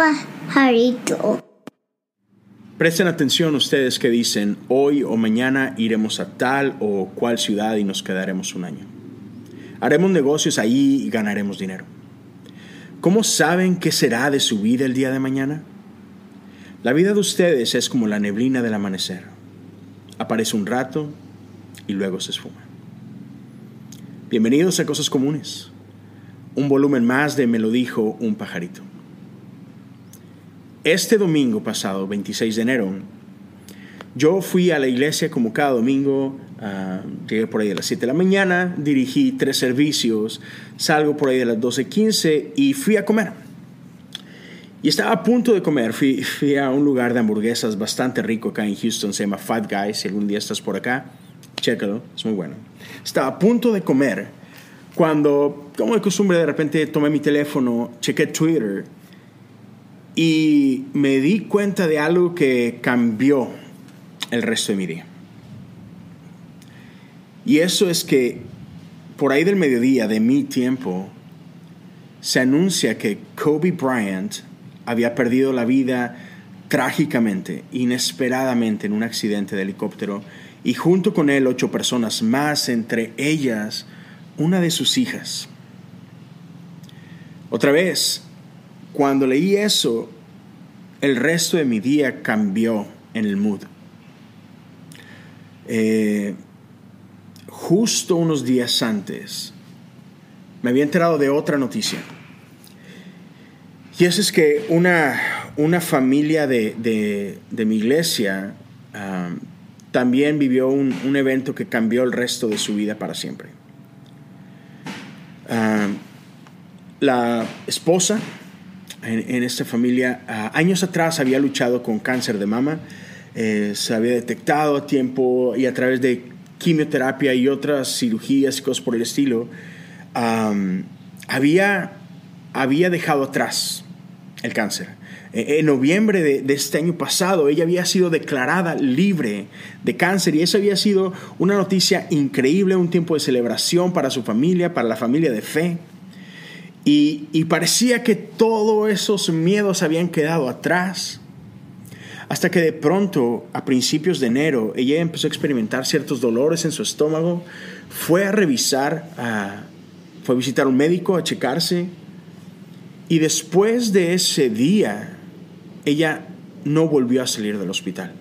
pajarito. Presten atención ustedes que dicen, hoy o mañana iremos a tal o cual ciudad y nos quedaremos un año. Haremos negocios ahí y ganaremos dinero. ¿Cómo saben qué será de su vida el día de mañana? La vida de ustedes es como la neblina del amanecer. Aparece un rato y luego se esfuma. Bienvenidos a Cosas Comunes, un volumen más de Me lo dijo un pajarito. Este domingo pasado, 26 de enero, yo fui a la iglesia como cada domingo, uh, llegué por ahí a las 7 de la mañana, dirigí tres servicios, salgo por ahí a las 12.15 y fui a comer. Y estaba a punto de comer, fui, a un lugar de hamburguesas bastante rico acá en Houston, se llama Five Guys, si algún día estás por acá, chécalo, es muy bueno. Estaba a punto de comer cuando, como de costumbre, de repente tomé mi teléfono, chequé Twitter y me di cuenta de algo que cambió el resto de mi día. Y eso es que por ahí del mediodía de mi tiempo se anuncia que Kobe Bryant había perdido la vida trágicamente, inesperadamente en un accidente de helicóptero y junto con él ocho personas más, entre ellas una de sus hijas. Otra vez, cuando leí eso, el resto de mi día cambió en el mood. Eh, justo unos días antes, me había enterado de otra noticia. Y eso es que una, una familia de, mi iglesia también vivió un, evento que cambió el resto de su vida para siempre. La esposa en, esta familia uh, años atrás había luchado con cáncer de mama, eh, se había detectado a tiempo y a través de quimioterapia y otras cirugías y cosas por el estilo, había, había dejado atrás el cáncer. Eh, en noviembre de, este año pasado, ella había sido declarada libre de cáncer y eso había sido una noticia increíble, un tiempo de celebración para su familia, para la familia de fe. Y, parecía que todos esos miedos habían quedado atrás. Hasta que de pronto, a principios de enero, ella empezó a experimentar ciertos dolores en su estómago, fue a revisar, fue a visitar un médico a checarse y después de ese día, ella no volvió a salir del hospital.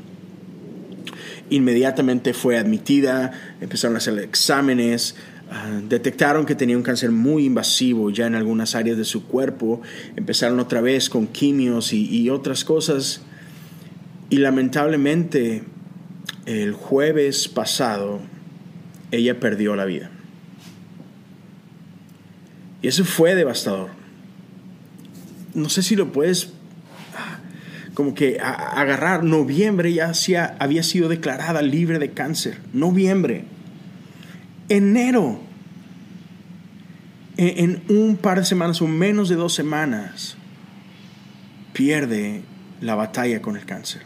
Inmediatamente fue admitida, empezaron a hacer exámenes, ah, detectaron que tenía un cáncer muy invasivo ya en algunas áreas de su cuerpo, empezaron otra vez con quimios y, otras cosas. Y lamentablemente, el jueves pasado, ella perdió la vida. Y eso fue devastador no sé si lo puedes ah, como que agarrar. Noviembre ya hacía, había sido declarada libre de cáncer. Noviembre. Enero. En, un par de semanas o menos de dos semanas pierde la batalla con el cáncer.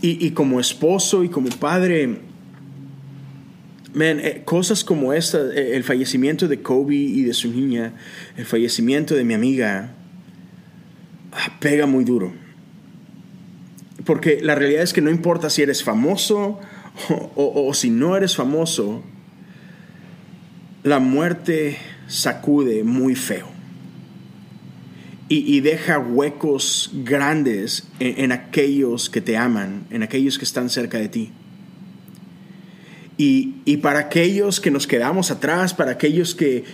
Y, y como esposo y como padre, eh, cosas como esta, eh, el fallecimiento de Kobe y de su niña, el fallecimiento de mi amiga, ah, pega muy duro. Porque la realidad es que no importa si eres famoso o, si no eres famoso, la muerte sacude muy feo. Y, deja huecos grandes en aquellos que te aman, en aquellos que están cerca de ti. Y, para aquellos que nos quedamos atrás, para aquellos que,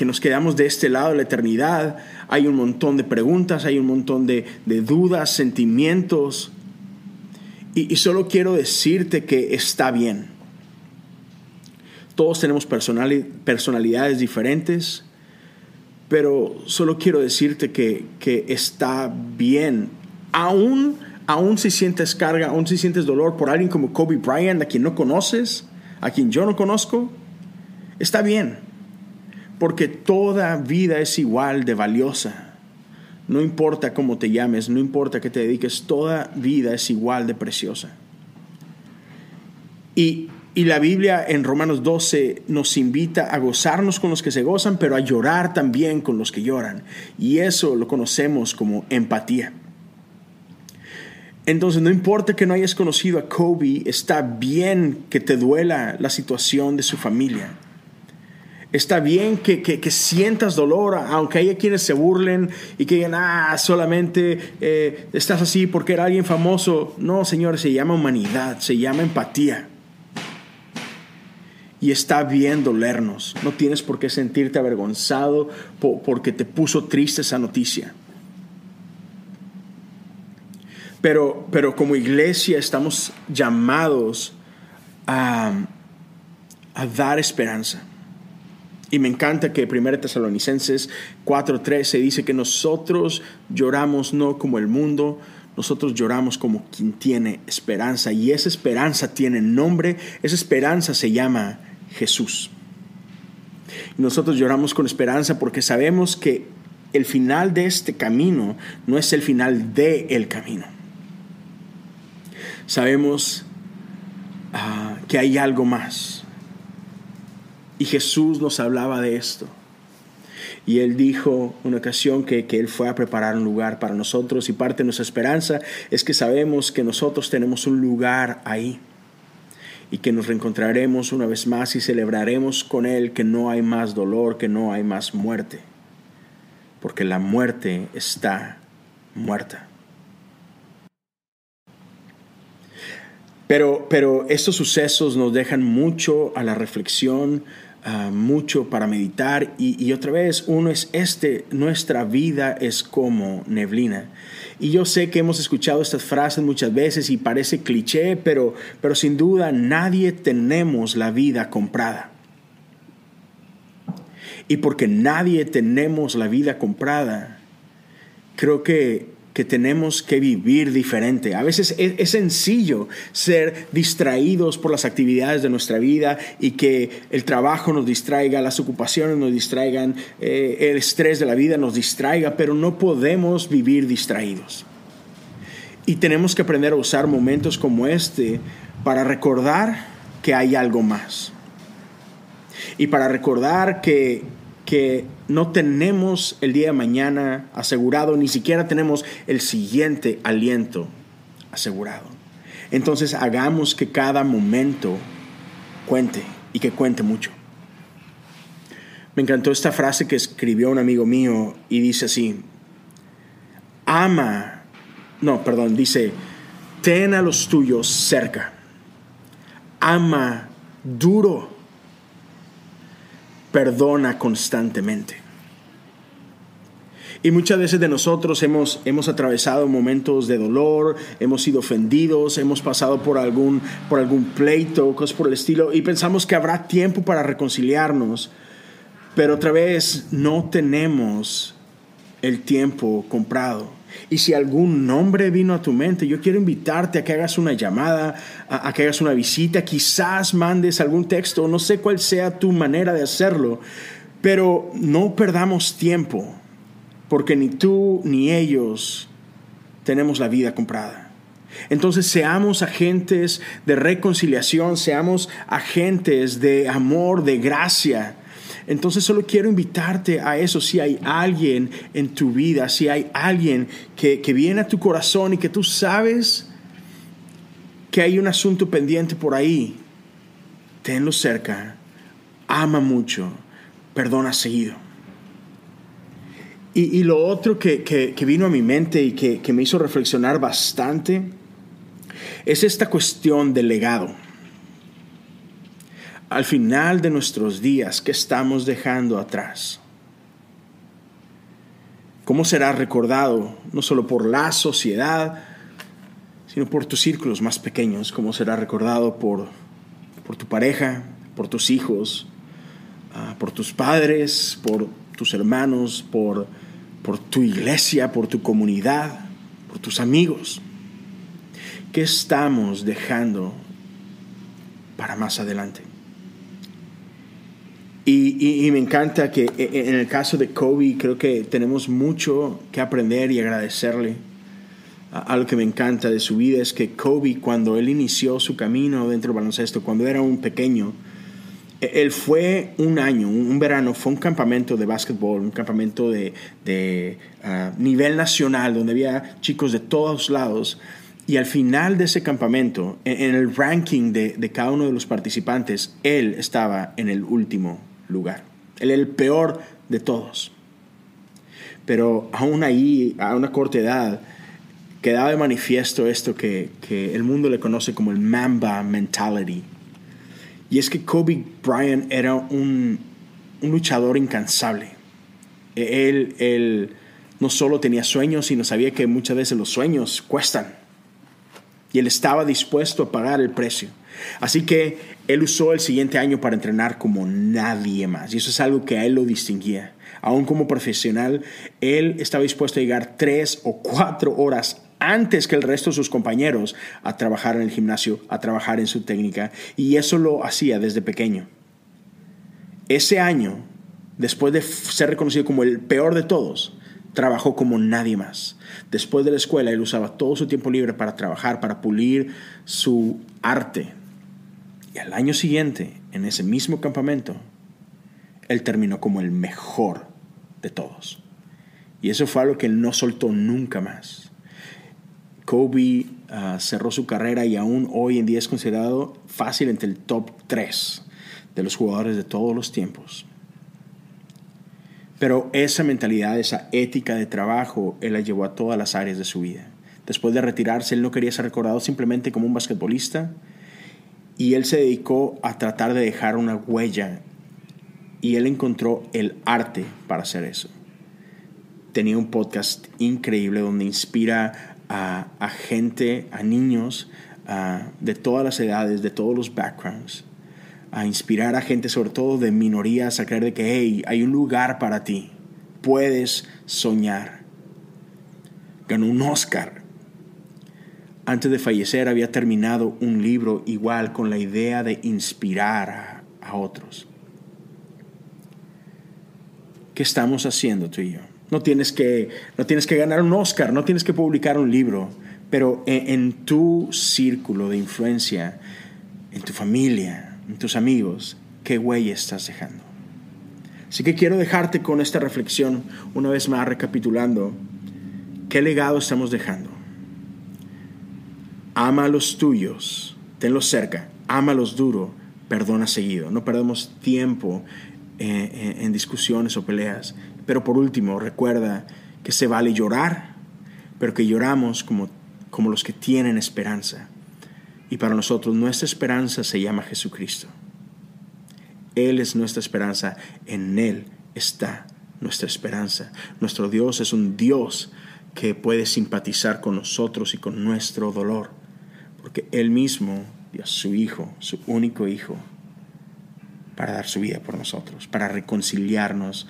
nos quedamos de este lado de la eternidad, hay un montón de preguntas, hay un montón de, dudas, sentimientos. Y, solo quiero decirte que está bien. Todos tenemos personalidades diferentes, pero solo quiero decirte que, que está bien. Aún, aún si sientes carga, aún si sientes dolor por alguien como Kobe Bryant, a quien no conoces, a quien yo no conozco, está bien, porque toda vida es igual de valiosa. No importa cómo te llames, no importa qué te dediques, toda vida es igual de preciosa. Y Y la Biblia en Romanos 12 nos invita a gozarnos con los que se gozan, pero a llorar también con los que lloran. Y eso lo conocemos como empatía. Entonces, no importa que no hayas conocido a Kobe, está bien que te duela la situación de su familia. Está bien que, sientas dolor, aunque haya quienes se burlen y que digan, ah, solamente eh, estás así porque era alguien famoso. No, señores, se llama humanidad, se llama empatía. Y está bien dolernos. No tienes por qué sentirte avergonzado porque te puso triste esa noticia. Pero, pero como iglesia estamos llamados a, a dar esperanza. Y me encanta que 1 Tesalonicenses 4:13 dice que nosotros lloramos no como el mundo, nosotros lloramos como quien tiene esperanza. Y esa esperanza tiene nombre, esa esperanza se llama Jesús. nosotros lloramos con esperanza porque sabemos que el final de este camino no es el final de el camino. Sabemos ah, que hay algo más y Jesús nos hablaba de esto. Y él dijo una ocasión que, que, él fue a preparar un lugar para nosotros y parte de nuestra esperanza es que sabemos que nosotros tenemos un lugar ahí y que nos reencontraremos una vez más y celebraremos con él que no hay más dolor, que no hay más muerte, porque la muerte está muerta. Pero, pero estos sucesos nos dejan mucho a la reflexión, Ah, mucho para meditar y, otra vez uno es este, nuestra vida es como neblina. Y yo sé que hemos escuchado estas frases muchas veces y parece cliché, pero, pero sin duda nadie tenemos la vida comprada. Y porque nadie tenemos la vida comprada, creo que que tenemos que vivir diferente. A veces es, sencillo ser distraídos por las actividades de nuestra vida y que el trabajo nos distraiga, las ocupaciones nos distraigan, eh, el estrés de la vida nos distraiga, pero no podemos vivir distraídos. Y tenemos que aprender a usar momentos como este para recordar que hay algo más. Y para recordar que que no tenemos el día de mañana asegurado, ni siquiera tenemos el siguiente aliento asegurado. Entonces hagamos que cada momento cuente y que cuente mucho. Me encantó esta frase que escribió un amigo mío y dice así, ama, no, perdón, dice, ten a los tuyos cerca, ama duro perdona constantemente. Y muchas veces de nosotros hemos, hemos atravesado momentos de dolor, hemos sido ofendidos, hemos pasado por algún, por algún pleito, cosas por el estilo, y pensamos que habrá tiempo para reconciliarnos, pero otra vez no tenemos el tiempo comprado. Y si algún nombre vino a tu mente, yo quiero invitarte a que hagas una llamada, a, que hagas una visita, quizás mandes algún texto, no sé cuál sea tu manera de hacerlo, pero no perdamos tiempo, porque ni tú ni ellos tenemos la vida comprada. Entonces seamos agentes de reconciliación, seamos agentes de amor, de gracia, entonces solo quiero invitarte a eso. Si hay alguien en tu vida, si hay alguien que, viene a tu corazón y que tú sabes que hay un asunto pendiente por ahí, tenlo cerca, ama mucho, perdona seguido. Y, lo otro que, vino a mi mente y que, que me hizo reflexionar bastante es esta cuestión del legado al final de nuestros días, ¿qué estamos dejando atrás? ¿Cómo será recordado no solo por la sociedad, sino por tus círculos más pequeños? ¿Cómo será recordado por, por tu pareja, por tus hijos, ah, por tus padres, por tus hermanos, por, por tu iglesia, por tu comunidad, por tus amigos? ¿Qué estamos dejando para más adelante? Y, me encanta que e, e, en el caso de Kobe creo que tenemos mucho que aprender y agradecerle. algo que me encanta de su vida es que Kobe, cuando él inició su camino dentro del baloncesto, cuando era un pequeño, e, él fue un año, un verano, fue un campamento de básquetbol, un campamento de, ah, nivel nacional, donde había chicos de todos lados. Y al final de ese campamento, en, el ranking de, de, cada uno de los participantes, él estaba en el último lugar. Él era el peor de todos. Pero aún ahí, a una corta edad, quedaba de manifiesto esto que, que el mundo le conoce como el Mamba Mentality. Y es que Kobe Bryant era un, un luchador incansable. Él, él no solo tenía sueños, sino sabía que muchas veces los sueños cuestan. Y él estaba dispuesto a pagar el precio. Así que él usó el siguiente año para entrenar como nadie más. Y eso es algo que a él lo distinguía. Aún como profesional, él estaba dispuesto a llegar tres o cuatro horas antes que el resto de sus compañeros a trabajar en el gimnasio, a trabajar en su técnica, y eso lo hacía desde pequeño. Ese año, después de ser reconocido como el peor de todos, trabajó como nadie más. Después de la escuela, él usaba todo su tiempo libre para trabajar, para pulir su arte. Y al año siguiente, en ese mismo campamento, él terminó como el mejor de todos. Y eso fue algo que él no soltó nunca más. Kobe ah, cerró su carrera y aún hoy en día es considerado fácil entre el top 3 de los jugadores de todos los tiempos. Pero esa mentalidad, esa ética de trabajo, él la llevó a todas las áreas de su vida. Después de retirarse, él no quería ser recordado simplemente como un basquetbolista y él se dedicó a tratar de dejar una huella y él encontró el arte para hacer eso. Tenía un podcast increíble donde inspira a, gente, a niños de todas las edades, de todos los backgrounds, a inspirar a gente, sobre todo de minorías, a creer de que hey, hay un lugar para ti, puedes soñar. Ganó un Oscar. Antes de fallecer había terminado un libro igual con la idea de inspirar a otros. ¿Qué estamos haciendo tú y yo? No tienes que, no tienes que ganar un Oscar, no tienes que publicar un libro, pero en, tu círculo de influencia, en tu familia, en tus amigos, ¿qué huella estás dejando? Así que quiero dejarte con esta reflexión, una vez más recapitulando, ¿qué legado estamos dejando? Ama a los tuyos, tenlos cerca, los duro, perdona seguido. No perdemos tiempo en discusiones o peleas. Pero por último, recuerda que se vale llorar, pero que lloramos como, como los que tienen esperanza. Y para nosotros nuestra esperanza se llama Jesucristo. Él es nuestra esperanza, en Él está nuestra esperanza. Nuestro Dios es un Dios que puede simpatizar con nosotros y con nuestro dolor, porque Él mismo dio a su Hijo, su único Hijo, para dar su vida por nosotros, para reconciliarnos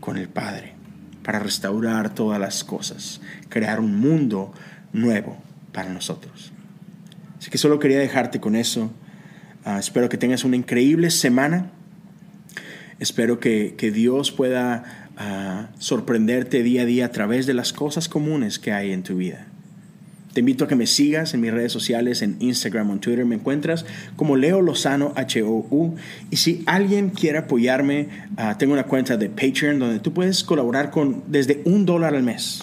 con el Padre para restaurar todas las cosas, crear un mundo nuevo para nosotros. Así que solo quería dejarte con eso. Ah, espero que tengas una increíble semana. Espero que, Dios pueda ah, sorprenderte día a día a través de las cosas comunes que hay en tu vida. Te invito a que me sigas en mis redes sociales, en Instagram o en Twitter. Me encuentras como Leo Lozano H-O-U. Y si alguien quiere apoyarme, ah, tengo una cuenta de Patreon donde tú puedes colaborar con desde un dólar al mes.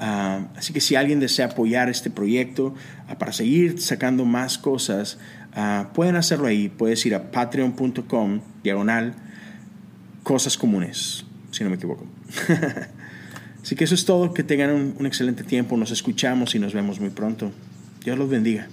Ah, así que si alguien desea apoyar este proyecto ah, para seguir sacando más cosas, pueden hacerlo ahí. Puedes ir a patreon.com diagonal cosas comunes, si no me equivoco. Así que eso es todo. Que tengan un, excelente tiempo. Nos escuchamos y nos vemos muy pronto. Dios los bendiga.